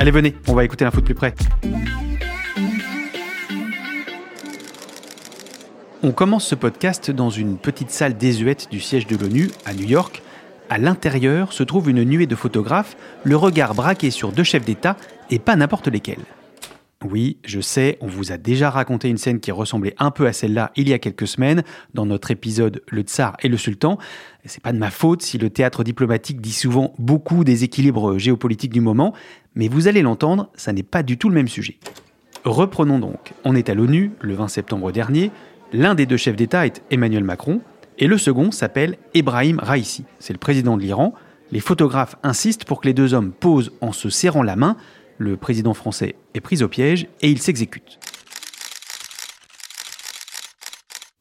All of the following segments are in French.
Allez, venez, on va écouter l'info de plus près. On commence ce podcast dans une petite salle désuète du siège de l'ONU à New York. À l'intérieur se trouve une nuée de photographes, le regard braqué sur deux chefs d'État et pas n'importe lesquels. Oui, je sais, on vous a déjà raconté une scène qui ressemblait un peu à celle-là il y a quelques semaines, dans notre épisode Le Tsar et le Sultan. C'est pas de ma faute si le théâtre diplomatique dit souvent beaucoup des équilibres géopolitiques du moment, mais vous allez l'entendre, ça n'est pas du tout le même sujet. Reprenons donc. On est à l'ONU, le 20 septembre dernier. L'un des deux chefs d'État est Emmanuel Macron, et le second s'appelle Ebrahim Raisi. C'est le président de l'Iran. Les photographes insistent pour que les deux hommes posent en se serrant la main, le président français est pris au piège et il s'exécute.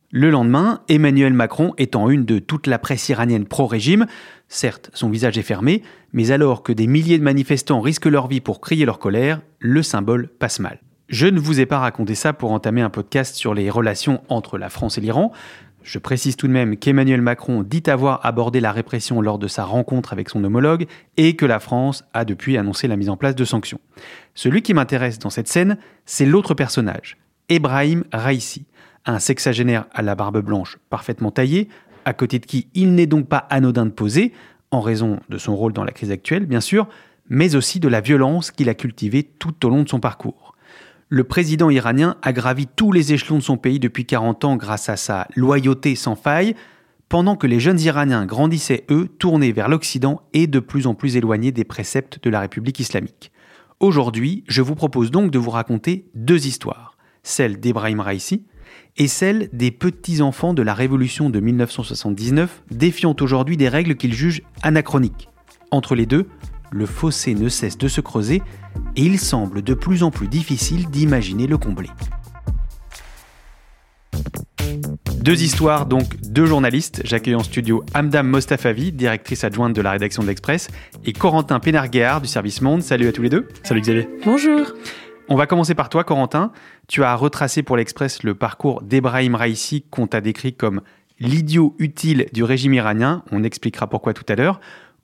Le lendemain, Emmanuel Macron est en une de toute la presse iranienne pro-régime. Certes, son visage est fermé, mais alors que des milliers de manifestants risquent leur vie pour crier leur colère, le symbole passe mal. Je ne vous ai pas raconté ça pour entamer un podcast sur les relations entre la France et l'Iran. Je précise tout de même qu'Emmanuel Macron dit avoir abordé la répression lors de sa rencontre avec son homologue et que la France a depuis annoncé la mise en place de sanctions. Celui qui m'intéresse dans cette scène, c'est l'autre personnage, Ebrahim Raisi, un sexagénaire à la barbe blanche parfaitement taillé, à côté de qui il n'est donc pas anodin de poser, en raison de son rôle dans la crise actuelle bien sûr, mais aussi de la violence qu'il a cultivée tout au long de son parcours le président iranien a gravi tous les échelons de son pays depuis 40 ans grâce à sa loyauté sans faille, pendant que les jeunes Iraniens grandissaient, eux, tournés vers l'Occident et de plus en plus éloignés des préceptes de la République islamique. Aujourd'hui, je vous propose donc de vous raconter deux histoires, celle d'Ebrahim Raisi et celle des petits-enfants de la révolution de 1979, défiant aujourd'hui des règles qu'ils jugent anachroniques. Entre les deux, le fossé ne cesse de se creuser et il semble de plus en plus difficile d'imaginer le combler. Deux histoires, donc deux journalistes. J'accueille en studio Amdam Mostafavi, directrice adjointe de la rédaction de l'Express, et Corentin Pénarguéard du service Monde. Salut à tous les deux. Salut Xavier. Bonjour. On va commencer par toi, Corentin. Tu as retracé pour l'Express le parcours d'Ebrahim Raisi, qu'on t'a décrit comme l'idiot utile du régime iranien. On expliquera pourquoi tout à l'heure.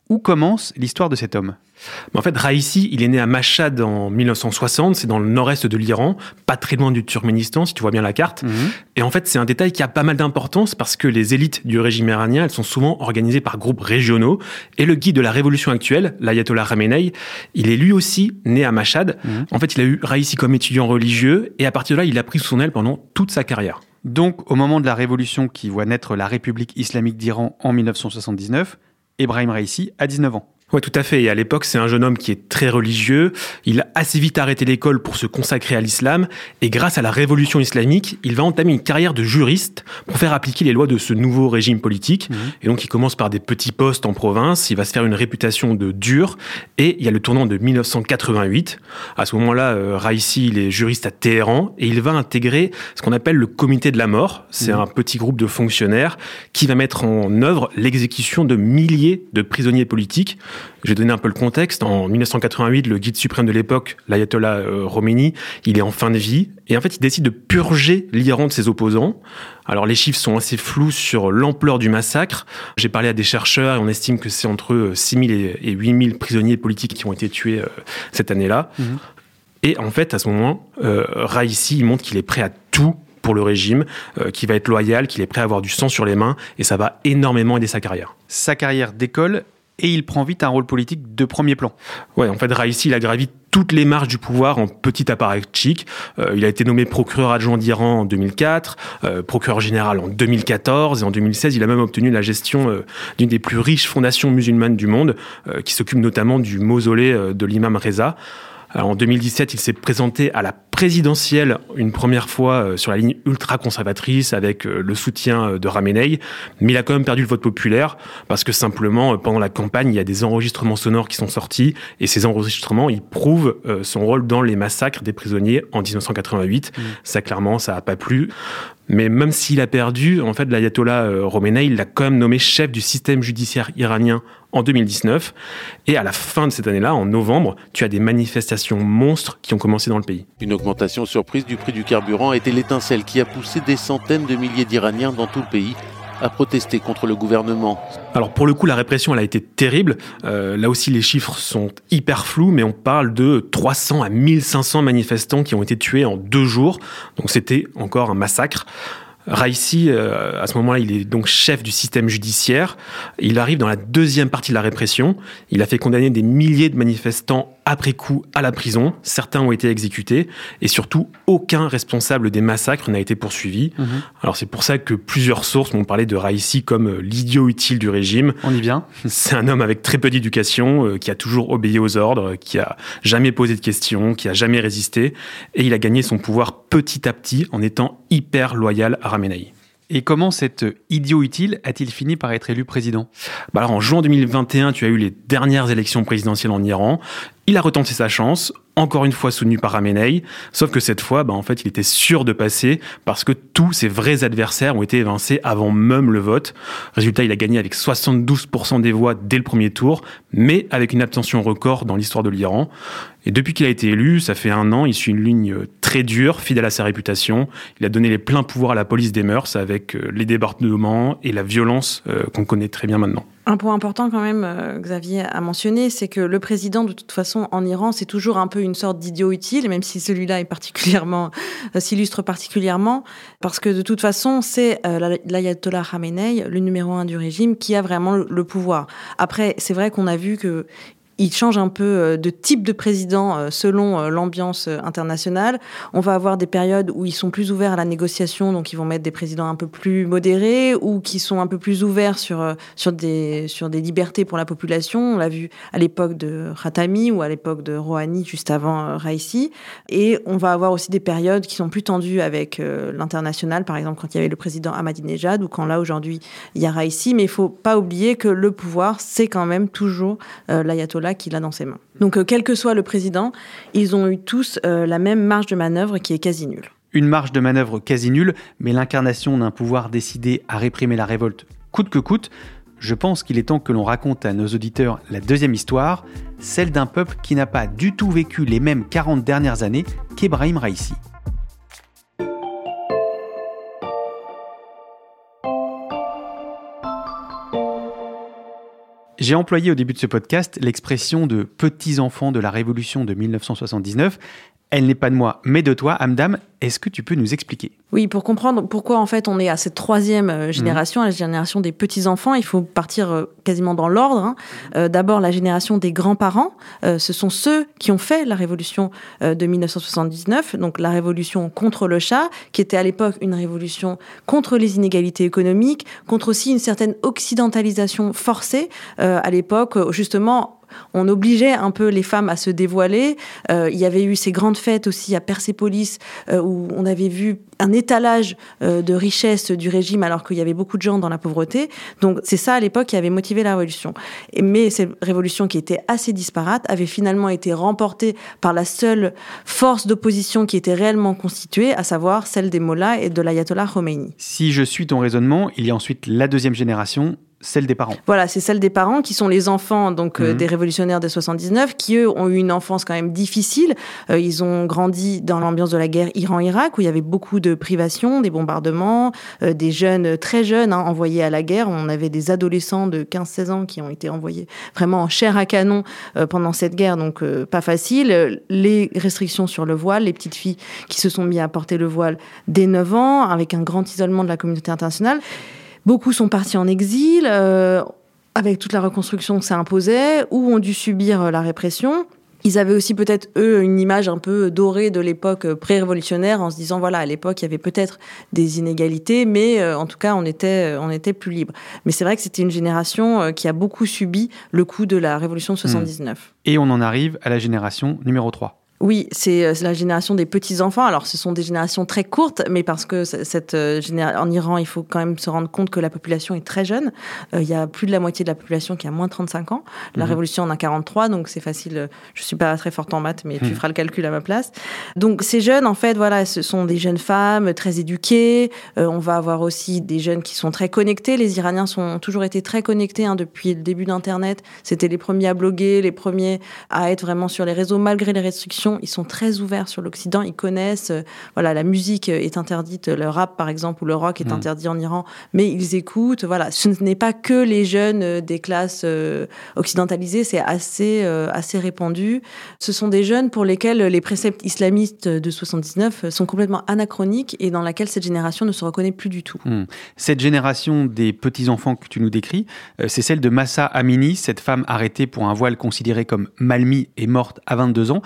Où commence l'histoire de cet homme en fait, Raisi, il est né à Mashhad en 1960, c'est dans le nord-est de l'Iran, pas très loin du Turkménistan, si tu vois bien la carte. Mhm. Et en fait, c'est un détail qui a pas mal d'importance parce que les élites du régime iranien, elles sont souvent organisées par groupes régionaux. Et le guide de la révolution actuelle, l'ayatollah Khamenei, il est lui aussi né à Mashhad. Mhm. En fait, il a eu Raisi comme étudiant religieux et à partir de là, il a pris sous son aile pendant toute sa carrière. Donc, au moment de la révolution qui voit naître la République islamique d'Iran en 1979, Ebrahim Raisi a 19 ans. Oui, tout à fait. Et à l'époque, c'est un jeune homme qui est très religieux. Il a assez vite arrêté l'école pour se consacrer à l'islam. Et grâce à la révolution islamique, il va entamer une carrière de juriste pour faire appliquer les lois de ce nouveau régime politique. Mhm. Et donc, il commence par des petits postes en province. Il va se faire une réputation de dur. Et il y a le tournant de 1988. À ce moment-là, euh, Raisi, il est juriste à Téhéran et il va intégrer ce qu'on appelle le comité de la mort. C'est Mhm. un petit groupe de fonctionnaires qui va mettre en œuvre l'exécution de milliers de prisonniers politiques Je vais donner un peu le contexte. En 1988, le guide suprême de l'époque, l'ayatollah euh, Khomeini, il est en fin de vie et en fait, il décide de purger l'Iran de ses opposants. Alors les chiffres sont assez flous sur l'ampleur du massacre. J'ai parlé à des chercheurs et on estime que c'est entre 6 000 et 8 000 prisonniers politiques qui ont été tués euh, cette année-là. Mhm. Et en fait, à ce moment, euh, Raisi, il montre qu'il est prêt à tout pour le régime, euh, qu'il va être loyal, qu'il est prêt à avoir du sang sur les mains, et ça va énormément aider sa carrière. Sa carrière décolle, et il prend vite un rôle politique de premier plan. Ouais, en fait, Raisi, il a gravi toutes les marches du pouvoir en petit apparatchik. Euh, il a été nommé procureur adjoint d'Iran en 2004, euh, procureur général en 2014, et en 2016, il a même obtenu la gestion euh, d'une des plus riches fondations musulmanes du monde, qui s'occupe notamment du mausolée de l'imam Reza en 2017, il s'est présenté à la présidentielle une première fois euh, sur la ligne ultra-conservatrice avec euh, le soutien euh, de Ramenei, mais il a quand même perdu le vote populaire parce que simplement, pendant la campagne, il y a des enregistrements sonores qui sont sortis et ces enregistrements, ils prouvent son rôle dans les massacres des prisonniers en 1988. Mmh. Ça, clairement, ça n'a pas plu. Mais même s'il a perdu, en fait, l'ayatollah Khomeini, il l'a quand même nommé chef du système judiciaire iranien en 2019. Et à la fin de cette année-là, en novembre, tu as des manifestations monstres qui ont commencé dans le pays. Une augmentation surprise du prix du carburant a été l'étincelle qui a poussé des centaines de milliers d'Iraniens dans tout le pays à protester contre le gouvernement. Alors pour le coup, la répression, elle a été terrible. Euh, là aussi, les chiffres sont hyper flous, mais on parle de 300 à 1500 manifestants qui ont été tués en deux jours. Donc c'était encore un massacre. Raisi, euh, à ce moment-là, il est donc chef du système judiciaire. Il arrive dans la deuxième partie de la répression. Il a fait condamner des milliers de manifestants après coup à la prison. Certains ont été exécutés et surtout aucun responsable des massacres n'a été poursuivi. Mhm. Alors c'est pour ça que plusieurs sources m'ont parlé de Raisi comme euh, l'idiot utile du régime. On y vient. C'est un homme avec très peu d'éducation, euh, qui a toujours obéi aux ordres, qui a jamais posé de questions, qui a jamais résisté et il a gagné son pouvoir petit à petit en étant hyper loyal à Ramenei. Et comment cet idiot utile a-t-il fini par être élu président? Bah alors En juin 2021, tu as eu les dernières élections présidentielles en Iran. Il a retenté sa chance, encore une fois soutenu par Ramenei, sauf que cette fois, bah, en fait, il était sûr de passer parce que tous ses vrais adversaires ont été évincés avant même le vote. Résultat, il a gagné avec 72% des voix dès le premier tour, mais avec une abstention record dans l'histoire de l'Iran. Et depuis qu'il a été élu, ça fait un an, il suit une ligne très dure, fidèle à sa réputation. Il a donné les pleins pouvoirs à la police des mœurs avec euh, les débordements et la violence euh, qu'on connaît très bien maintenant. Un point important quand même, euh, Xavier a mentionné, c'est que le président, de toute façon, en Iran, c'est toujours un peu une sorte d'idiot utile, même si celui-là est particulièrement euh, s'illustre particulièrement, parce que de toute façon, c'est euh, l'ayatollah Khamenei, le numéro un du régime, qui a vraiment le pouvoir. Après, c'est vrai qu'on a vu que il change un peu euh, de type de président euh, selon euh, l'ambiance internationale. On va avoir des périodes où ils sont plus ouverts à la négociation, donc ils vont mettre des présidents un peu plus modérés ou qui sont un peu plus ouverts sur sur des sur des libertés pour la population. On l'a vu à l'époque de Khatami ou à l'époque de Rouhani juste avant Raisi. Et on va avoir aussi des périodes qui sont plus tendues avec l'international, par exemple quand il y avait le président Ahmadinejad ou quand là aujourd'hui il y a Raisi. Mais il faut pas oublier que le pouvoir c'est quand même toujours l'ayatollah qu'il a dans ses mains. Donc, euh, quel que soit le président, ils ont eu tous euh, la même marge de manœuvre qui est quasi nulle. Une marge de manœuvre quasi nulle, mais l'incarnation d'un pouvoir décidé à réprimer la révolte coûte que coûte. Je pense qu'il est temps que l'on raconte à nos auditeurs la deuxième histoire, celle d'un peuple qui n'a pas du tout vécu les mêmes 40 dernières années qu'Ebrahim Raisi. J'ai employé au début de ce podcast l'expression de petits enfants de la révolution de 1979. Elle n'est pas de moi, mais de toi, Amdam. Est-ce que tu peux nous expliquer? Oui, pour comprendre pourquoi en fait on est à cette troisième euh, génération, à la génération des petits-enfants, il faut partir euh, quasiment dans l'ordre. Hein. Euh, d'abord la génération des grands-parents, ce sont ceux qui ont fait la révolution de 1979, donc la révolution contre le chat, qui était à l'époque une révolution contre les inégalités économiques, contre aussi une certaine occidentalisation forcée à l'époque, justement on obligeait un peu les femmes à se dévoiler. Il y avait eu ces grandes fêtes aussi à Persépolis où on avait vu un étalage euh, de richesse du régime alors qu'il y avait beaucoup de gens dans la pauvreté. Donc c'est ça à l'époque qui avait motivé la révolution. mais cette révolution qui était assez disparate avait finalement été remportée par la seule force d'opposition qui était réellement constituée, à savoir celle des mollahs et de l'ayatollah Khomeini. Si je suis ton raisonnement, il y a ensuite la deuxième génération, celle des parents. Voilà, c'est celle des parents qui sont les enfants donc euh, Mhm. des révolutionnaires de 79, qui eux ont eu une enfance quand même difficile. Euh, ils ont grandi dans l'ambiance de la guerre Iran-Irak où il y avait beaucoup de privations, des bombardements, euh, des jeunes très jeunes hein, envoyés à la guerre. On avait des adolescents de 15-16 ans qui ont été envoyés vraiment en chair à canon euh, pendant cette guerre, donc euh, pas facile. Les restrictions sur le voile, les petites filles qui se sont mis à porter le voile dès 9 ans, avec un grand isolement de la communauté internationale. Beaucoup sont partis en exil, euh, avec toute la reconstruction que ça imposait, ou ont dû subir euh, la répression. Ils avaient aussi peut-être, eux, une image un peu dorée de l'époque euh, pré-révolutionnaire, en se disant, voilà, à l'époque, il y avait peut-être des inégalités, mais euh, en tout cas, on était, on était plus libre. Mais c'est vrai que c'était une génération euh, qui a beaucoup subi le coup de la révolution de 79. Et on en arrive à la génération numéro 3. Oui, c'est euh, c'est la génération des petits-enfants. Alors, ce sont des générations très courtes, mais parce que cette euh, en Iran, il faut quand même se rendre compte que la population est très jeune. Euh, il y a plus de la moitié de la population qui a moins de 35 ans. La Mhm. révolution en a 43, donc c'est facile. Je suis pas très forte en maths, mais tu Mhm. feras le calcul à ma place. Donc, ces jeunes, en fait, voilà, ce sont des jeunes femmes très éduquées. Euh, on va avoir aussi des jeunes qui sont très connectés. Les Iraniens sont, ont toujours été très connectés hein, depuis le début d'Internet. C'était les premiers à bloguer, les premiers à être vraiment sur les réseaux malgré les restrictions. Ils sont très ouverts sur l'Occident. Ils connaissent. euh, voilà, la musique est interdite, le rap par exemple ou le rock est Mhm. interdit en Iran, mais ils écoutent. Voilà, ce n'est pas que les jeunes euh, des classes euh, occidentalisées. C'est assez assez répandu. Ce sont des jeunes pour lesquels les préceptes islamistes de 79 sont complètement anachroniques et dans laquelle cette génération ne se reconnaît plus du tout. Cette génération des petits-enfants que tu nous décris, c'est celle de Massa Amini, cette femme arrêtée pour un voile considéré comme mal mis et morte à 22 ans.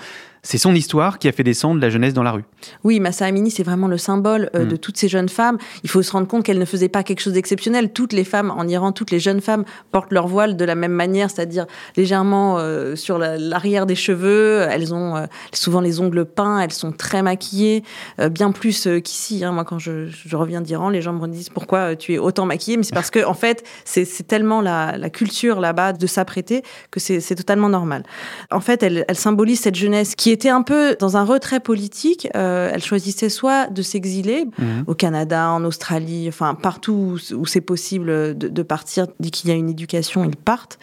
C'est son histoire qui a fait descendre la jeunesse dans la rue. Oui, Massa Amini, c'est vraiment le symbole euh, Mm. de toutes ces jeunes femmes. Il faut se rendre compte qu'elles ne faisaient pas quelque chose d'exceptionnel. Toutes les femmes en Iran, toutes les jeunes femmes portent leur voile de la même manière, c'est-à-dire légèrement euh, sur la- l'arrière des cheveux. Elles ont euh, souvent les ongles peints, elles sont très maquillées, bien plus qu'ici. hein. Moi, quand je, je reviens d'Iran, les gens me disent pourquoi tu es autant maquillée, mais c'est parce que en fait, c'est tellement la, la culture là-bas de s'apprêter que c'est totalement normal. En fait, elle, elle symbolise cette jeunesse qui était un peu dans un retrait politique. Euh, elle choisissait soit de s'exiler au Canada, en Australie, enfin partout où, où c'est possible de, de partir. Dès qu'il y a une éducation, ils partent.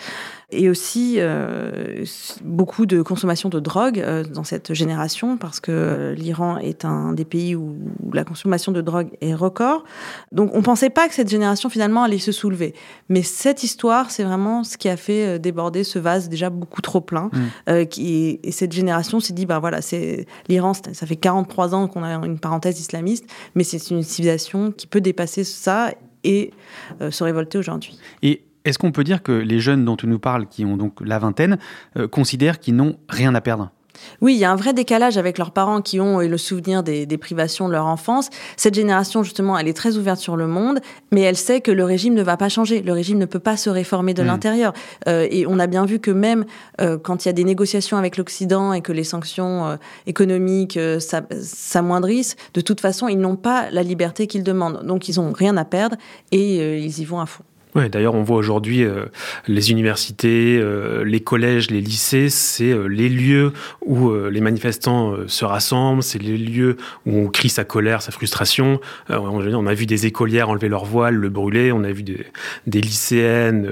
Et aussi euh, beaucoup de consommation de drogue euh, dans cette génération, parce que euh, l'Iran est un des pays où, où la consommation de drogue est record. Donc on pensait pas que cette génération finalement allait se soulever. Mais cette histoire, c'est vraiment ce qui a fait euh, déborder ce vase déjà beaucoup trop plein. Mm. Qui, et cette génération s'est dit, bah voilà, c'est l'Iran, ça fait 43 ans qu'on a une parenthèse islamiste, mais c'est une civilisation qui peut dépasser ça et se révolter aujourd'hui. Et est-ce qu'on peut dire que les jeunes dont tu nous parles, qui ont donc la vingtaine, euh, considèrent qu'ils n'ont rien à perdre? Oui, il y a un vrai décalage avec leurs parents qui ont eu le souvenir des, des privations de leur enfance. Cette génération, justement, elle est très ouverte sur le monde, mais elle sait que le régime ne va pas changer. Le régime ne peut pas se réformer de Mm. l'intérieur. Euh, et on a bien vu que même euh, quand il y a des négociations avec l'Occident et que les sanctions euh, économiques s'a- s'amoindrissent, de toute façon, ils n'ont pas la liberté qu'ils demandent. Donc, ils ont rien à perdre et ils y vont à fond. Ouais, d'ailleurs, on voit aujourd'hui euh, les universités, euh, les collèges, les lycées, c'est euh, les lieux où euh, les manifestants euh, se rassemblent, c'est les lieux où on crie sa colère, sa frustration. Euh, on, on a vu des écolières enlever leur voile, le brûler, on a vu des, des lycéennes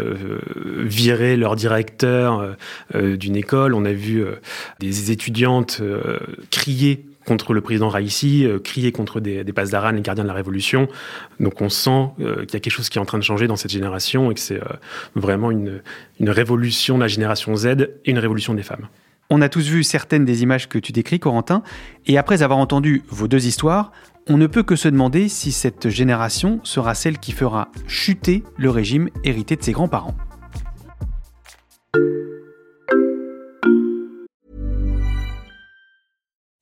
virer leur directeur d'une école, on a vu des étudiantes crier contre le président Raïssi, euh, crier contre des, des les gardiens de la Révolution. Donc on sent euh, qu'il y a quelque chose qui est en train de changer dans cette génération et que c'est euh, vraiment une, une révolution de la génération Z et une révolution des femmes. On a tous vu certaines des images que tu décris, Corentin, et après avoir entendu vos deux histoires, on ne peut que se demander si cette génération sera celle qui fera chuter le régime hérité de ses grands-parents.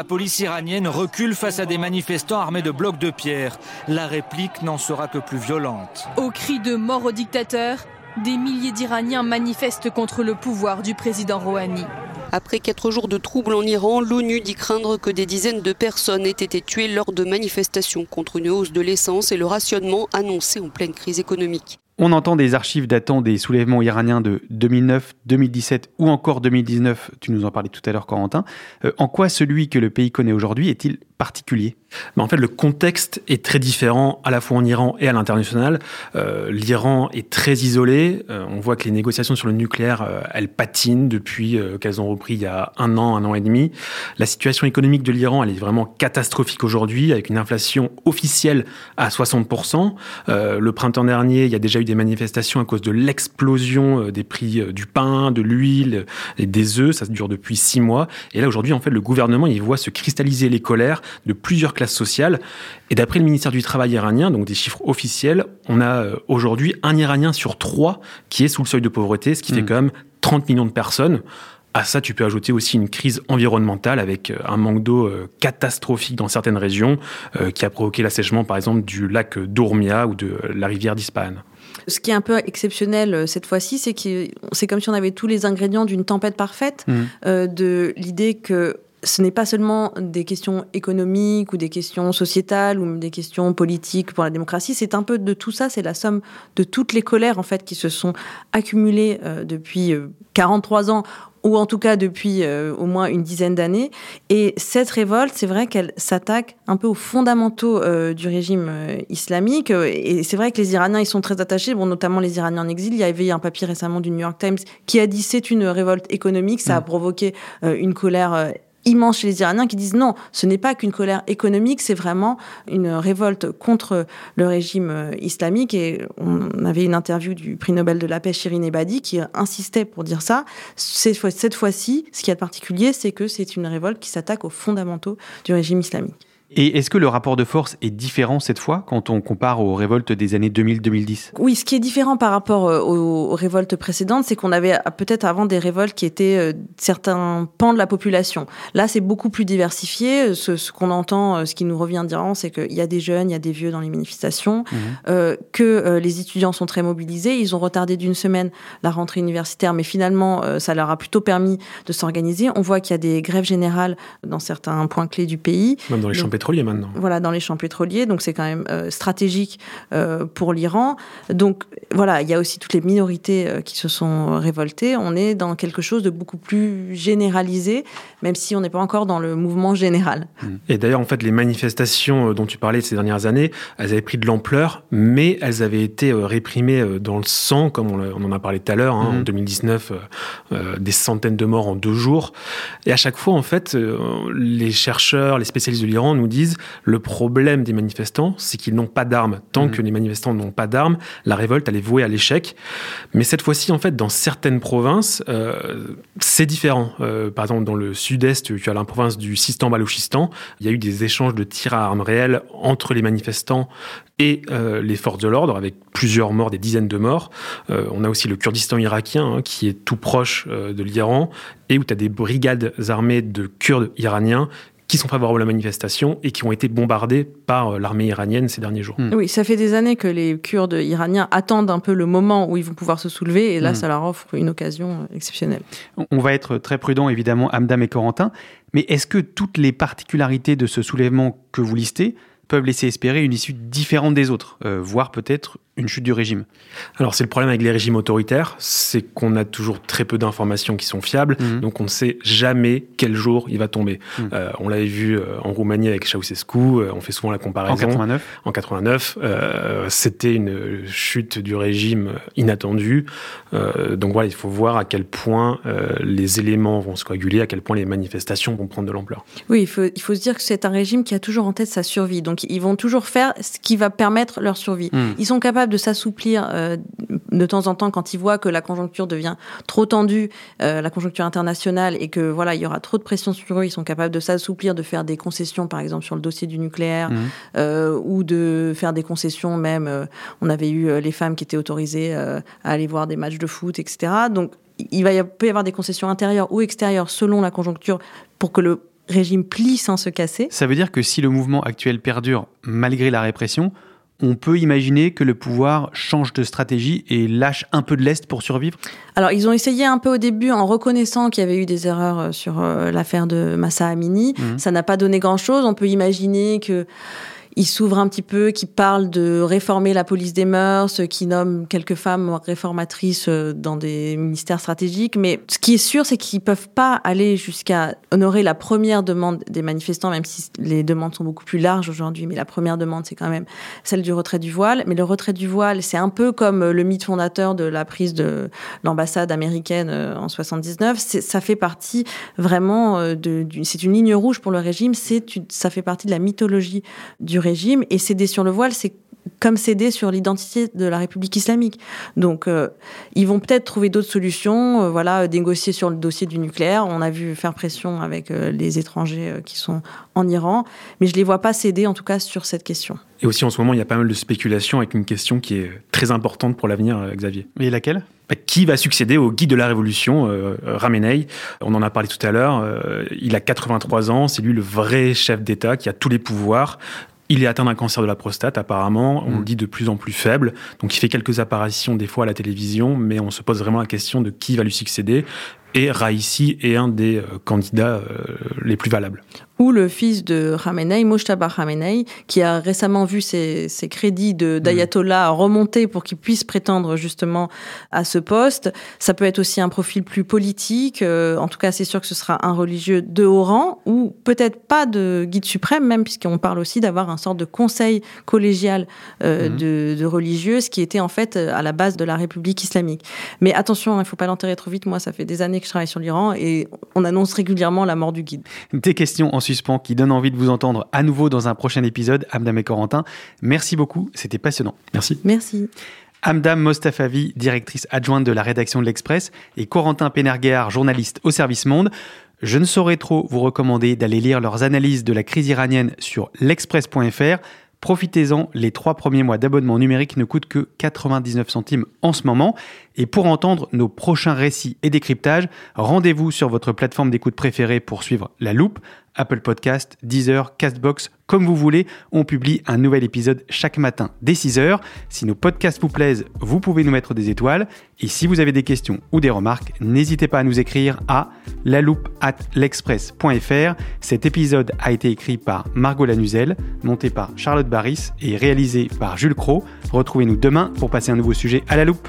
La police iranienne recule face à des manifestants armés de blocs de pierre. La réplique n'en sera que plus violente. Au cri de mort au dictateur, des milliers d'Iraniens manifestent contre le pouvoir du président Rouhani. Après quatre jours de troubles en Iran, l'ONU dit craindre que des dizaines de personnes aient été tuées lors de manifestations contre une hausse de l'essence et le rationnement annoncé en pleine crise économique. On entend des archives datant des soulèvements iraniens de 2009, 2017 ou encore 2019, tu nous en parlais tout à l'heure Corentin. Euh, en quoi celui que le pays connaît aujourd'hui est-il particulier? En fait, le contexte est très différent à la fois en Iran et à l'international. Euh, L'Iran est très isolé. Euh, on voit que les négociations sur le nucléaire, euh, elles patinent depuis euh, qu'elles ont repris il y a un an, un an et demi. La situation économique de l'Iran, elle est vraiment catastrophique aujourd'hui, avec une inflation officielle à 60%. Euh, le printemps dernier, il y a déjà eu des manifestations à cause de l'explosion des prix du pain, de l'huile et des œufs. Ça dure depuis six mois. Et là, aujourd'hui, en fait, le gouvernement, il voit se cristalliser les colères de plusieurs sociales. Et d'après le ministère du Travail iranien, donc des chiffres officiels, on a euh, aujourd'hui un Iranien sur trois qui est sous le seuil de pauvreté, ce qui fait Mm. quand même 30 millions de personnes. À ça, tu peux ajouter aussi une crise environnementale avec euh, un manque d'eau euh, catastrophique dans certaines régions euh, qui a provoqué l'assèchement, par exemple, du lac d'Ourmia ou de la rivière d'Ispahan. Ce qui est un peu exceptionnel cette fois-ci, c'est que c'est comme si on avait tous les ingrédients d'une tempête parfaite, euh, de l'idée que ce n'est pas seulement des questions économiques ou des questions sociétales ou des questions politiques pour la démocratie, c'est un peu de tout ça, c'est la somme de toutes les colères en fait qui se sont accumulées euh, depuis euh, 43 ans ou en tout cas depuis euh, au moins une dizaine d'années. Et cette révolte, c'est vrai qu'elle s'attaque un peu aux fondamentaux euh, du régime euh, islamique. Euh, Et c'est vrai que les Iraniens, ils sont très attachés, bon, notamment les Iraniens en exil. Il y avait un papier récemment du New York Times qui a dit c'est une révolte économique. Ça a provoqué euh, une colère. Immense chez les Iraniens qui disent non, ce n'est pas qu'une colère économique, c'est vraiment une révolte contre le régime euh, islamique. Et on avait une interview du prix Nobel de la paix, Shirin Ebadi, qui insistait pour dire ça. Cette fois- cette fois-ci, ce qui est particulier, c'est que c'est une révolte qui s'attaque aux fondamentaux du régime islamique. Et est-ce que le rapport de force est différent cette fois quand on compare aux révoltes des années 2000-2010 Oui, ce qui est différent par rapport euh, aux, aux révoltes précédentes, c'est qu'on avait euh, peut-être avant des révoltes qui étaient euh, certains pans de la population. Là, c'est beaucoup plus diversifié. Ce, ce qu'on entend, ce qui nous revient d'Iran, c'est qu'il y a des jeunes, il y a des vieux dans les manifestations, euh, que euh, les étudiants sont très mobilisés. Ils ont retardé d'une semaine la rentrée universitaire, mais finalement, euh, ça leur a plutôt permis de s'organiser. On voit qu'il y a des grèves générales dans certains points clés du pays. Même dans les champs pétroliers maintenant. voilà, dans les champs pétroliers, donc c'est quand même euh, stratégique euh, pour l'Iran. Donc voilà, il y a aussi toutes les minorités euh, qui se sont révoltées. On est dans quelque chose de beaucoup plus généralisé, même si on n'est pas encore dans le mouvement général. Et d'ailleurs, en fait, les manifestations dont tu parlais ces dernières années, elles avaient pris de l'ampleur, mais elles avaient été réprimées dans le sang, comme on, en a parlé tout à l'heure, hein, en Mhm. 2019, euh, euh, des centaines de morts en deux jours. Et à chaque fois, en fait, les chercheurs, les spécialistes de l'Iran nous disent le problème des manifestants, c'est qu'ils n'ont pas d'armes. Tant Mhm. que les manifestants n'ont pas d'armes, la révolte, elle est vouée à l'échec. Mais cette fois-ci, en fait, dans certaines provinces, euh, c'est différent. Euh, par exemple, dans le sud-est, tu as la province du Sistan-Balouchistan. Il y a eu des échanges de tirs à armes réelles entre les manifestants et euh, les forces de l'ordre, avec plusieurs morts, des dizaines de morts. On a aussi le Kurdistan irakien, hein, qui est tout proche de l'Iran, et où tu as des brigades armées de Kurdes iraniens qui sont favorables à la manifestation et qui ont été bombardés par euh, l'armée iranienne ces derniers jours. Mm. Oui, ça fait des années que les Kurdes iraniens attendent un peu le moment où ils vont pouvoir se soulever, et là, Mm. ça leur offre une occasion euh, exceptionnelle. On va être très prudent, évidemment, Amdam et Corentin, mais est-ce que toutes les particularités de ce soulèvement que vous listez peuvent laisser espérer une issue différente des autres, euh, voire peut-être une chute du régime Alors c'est le problème avec les régimes autoritaires, c'est qu'on a toujours très peu d'informations qui sont fiables, Mhm. donc on ne sait jamais quel jour il va tomber. Mhm. Euh, on l'avait vu euh, en Roumanie avec Ceausescu, euh, on fait souvent la comparaison. En 89 En 89, euh, c'était une chute du régime inattendue. Euh, donc voilà, il faut voir à quel point euh, les éléments vont se coaguler, à quel point les manifestations vont prendre de l'ampleur. Oui, il faut, il faut se dire que c'est un régime qui a toujours en tête sa survie. Donc, ils vont toujours faire ce qui va permettre leur survie. Mm. Ils sont capables de s'assouplir euh, de temps en temps quand ils voient que la conjoncture devient trop tendue, euh, la conjoncture internationale, et que voilà, il y aura trop de pression sur eux. Ils sont capables de s'assouplir, de faire des concessions, par exemple sur le dossier du nucléaire, Mhm. euh, ou de faire des concessions même. on avait eu les femmes qui étaient autorisées à aller voir des matchs de foot, etc. Donc, il va y, peut y avoir des concessions intérieures ou extérieures selon la conjoncture pour que le régime plie sans se casser. Ça veut dire que si le mouvement actuel perdure malgré la répression, on peut imaginer que le pouvoir change de stratégie et lâche un peu de l'Est pour survivre Alors, ils ont essayé un peu au début en reconnaissant qu'il y avait eu des erreurs euh, sur euh, l'affaire de Massa Amini. Mhm. Ça n'a pas donné grand-chose. On peut imaginer que il s'ouvre un petit peu, qui parle de réformer la police des mœurs, qui nomme quelques femmes réformatrices euh, dans des ministères stratégiques. Mais ce qui est sûr, c'est qu'ils peuvent pas aller jusqu'à honorer la première demande des manifestants, même si les demandes sont beaucoup plus larges aujourd'hui. Mais la première demande, c'est quand même celle du retrait du voile. Mais le retrait du voile, c'est un peu comme le mythe fondateur de la prise de l'ambassade américaine euh, en 79. C'est- Ça fait partie vraiment euh, de, c'est une ligne rouge pour le régime. Ça fait partie de la mythologie du régime et céder sur le voile, c'est comme céder sur l'identité de la République islamique. Donc, euh, ils vont peut-être trouver d'autres solutions, euh, voilà, négocier sur le dossier du nucléaire. On a vu faire pression avec euh, les étrangers euh, qui sont en Iran, mais je les vois pas céder, en tout cas, sur cette question. Et aussi, en ce moment, il y a pas mal de spéculations avec une question qui est très importante pour l'avenir, euh, Xavier. Et laquelle? Bah, Qui va succéder au guide de la révolution, euh, Ramenei? On en a parlé tout à l'heure. euh, il a 83 ans, c'est lui le vrai chef d'État qui a tous les pouvoirs. Il est atteint d'un cancer de la prostate, apparemment. On le dit de plus en plus faible. Donc, il fait quelques apparitions des fois à la télévision, mais on se pose vraiment la question de qui va lui succéder. Et Raisi est un des euh, candidats euh, les plus valables. Ou le fils de Khamenei, Mojtaba Khamenei, qui a récemment vu ses, ses crédits de- d'ayatollah remonter pour qu'il puisse prétendre justement à ce poste. Ça peut être aussi un profil plus politique. euh, en tout cas, c'est sûr que ce sera un religieux de haut rang, ou peut-être pas de guide suprême même, puisqu'on parle aussi d'avoir un sorte de conseil collégial euh, Mhm. de, de religieux, ce qui était en fait euh, à la base de la République islamique. Mais attention, il ne faut pas l'enterrer trop vite. Moi, ça fait des années que je travaille sur l'Iran et on annonce régulièrement la mort du guide. Des questions en suspens qui donnent envie de vous entendre à nouveau dans un prochain épisode. Amdam et Corentin, merci beaucoup, c'était passionnant. Merci. Merci. Amdam Mostafavi, directrice adjointe de la rédaction de l'Express, et Corentin Pénerguer, journaliste au service Monde. Je ne saurais trop vous recommander d'aller lire leurs analyses de la crise iranienne sur l'express.fr. Profitez-en, les trois premiers mois d'abonnement numérique ne coûtent que 99 centimes en ce moment. Et pour entendre nos prochains récits et décryptages, rendez-vous sur votre plateforme d'écoute préférée pour suivre La Loupe, Apple Podcast, Deezer, Castbox, comme vous voulez. On publie un nouvel épisode chaque matin dès 6h. Si nos podcasts vous plaisent, vous pouvez nous mettre des étoiles. Et si vous avez des questions ou des remarques, n'hésitez pas à nous écrire à l'express.fr. Cet épisode a été écrit par Margot Lanuzel, monté par Charlotte Barris et réalisé par Jules Cro. Retrouvez-nous demain pour passer un nouveau sujet à la loupe.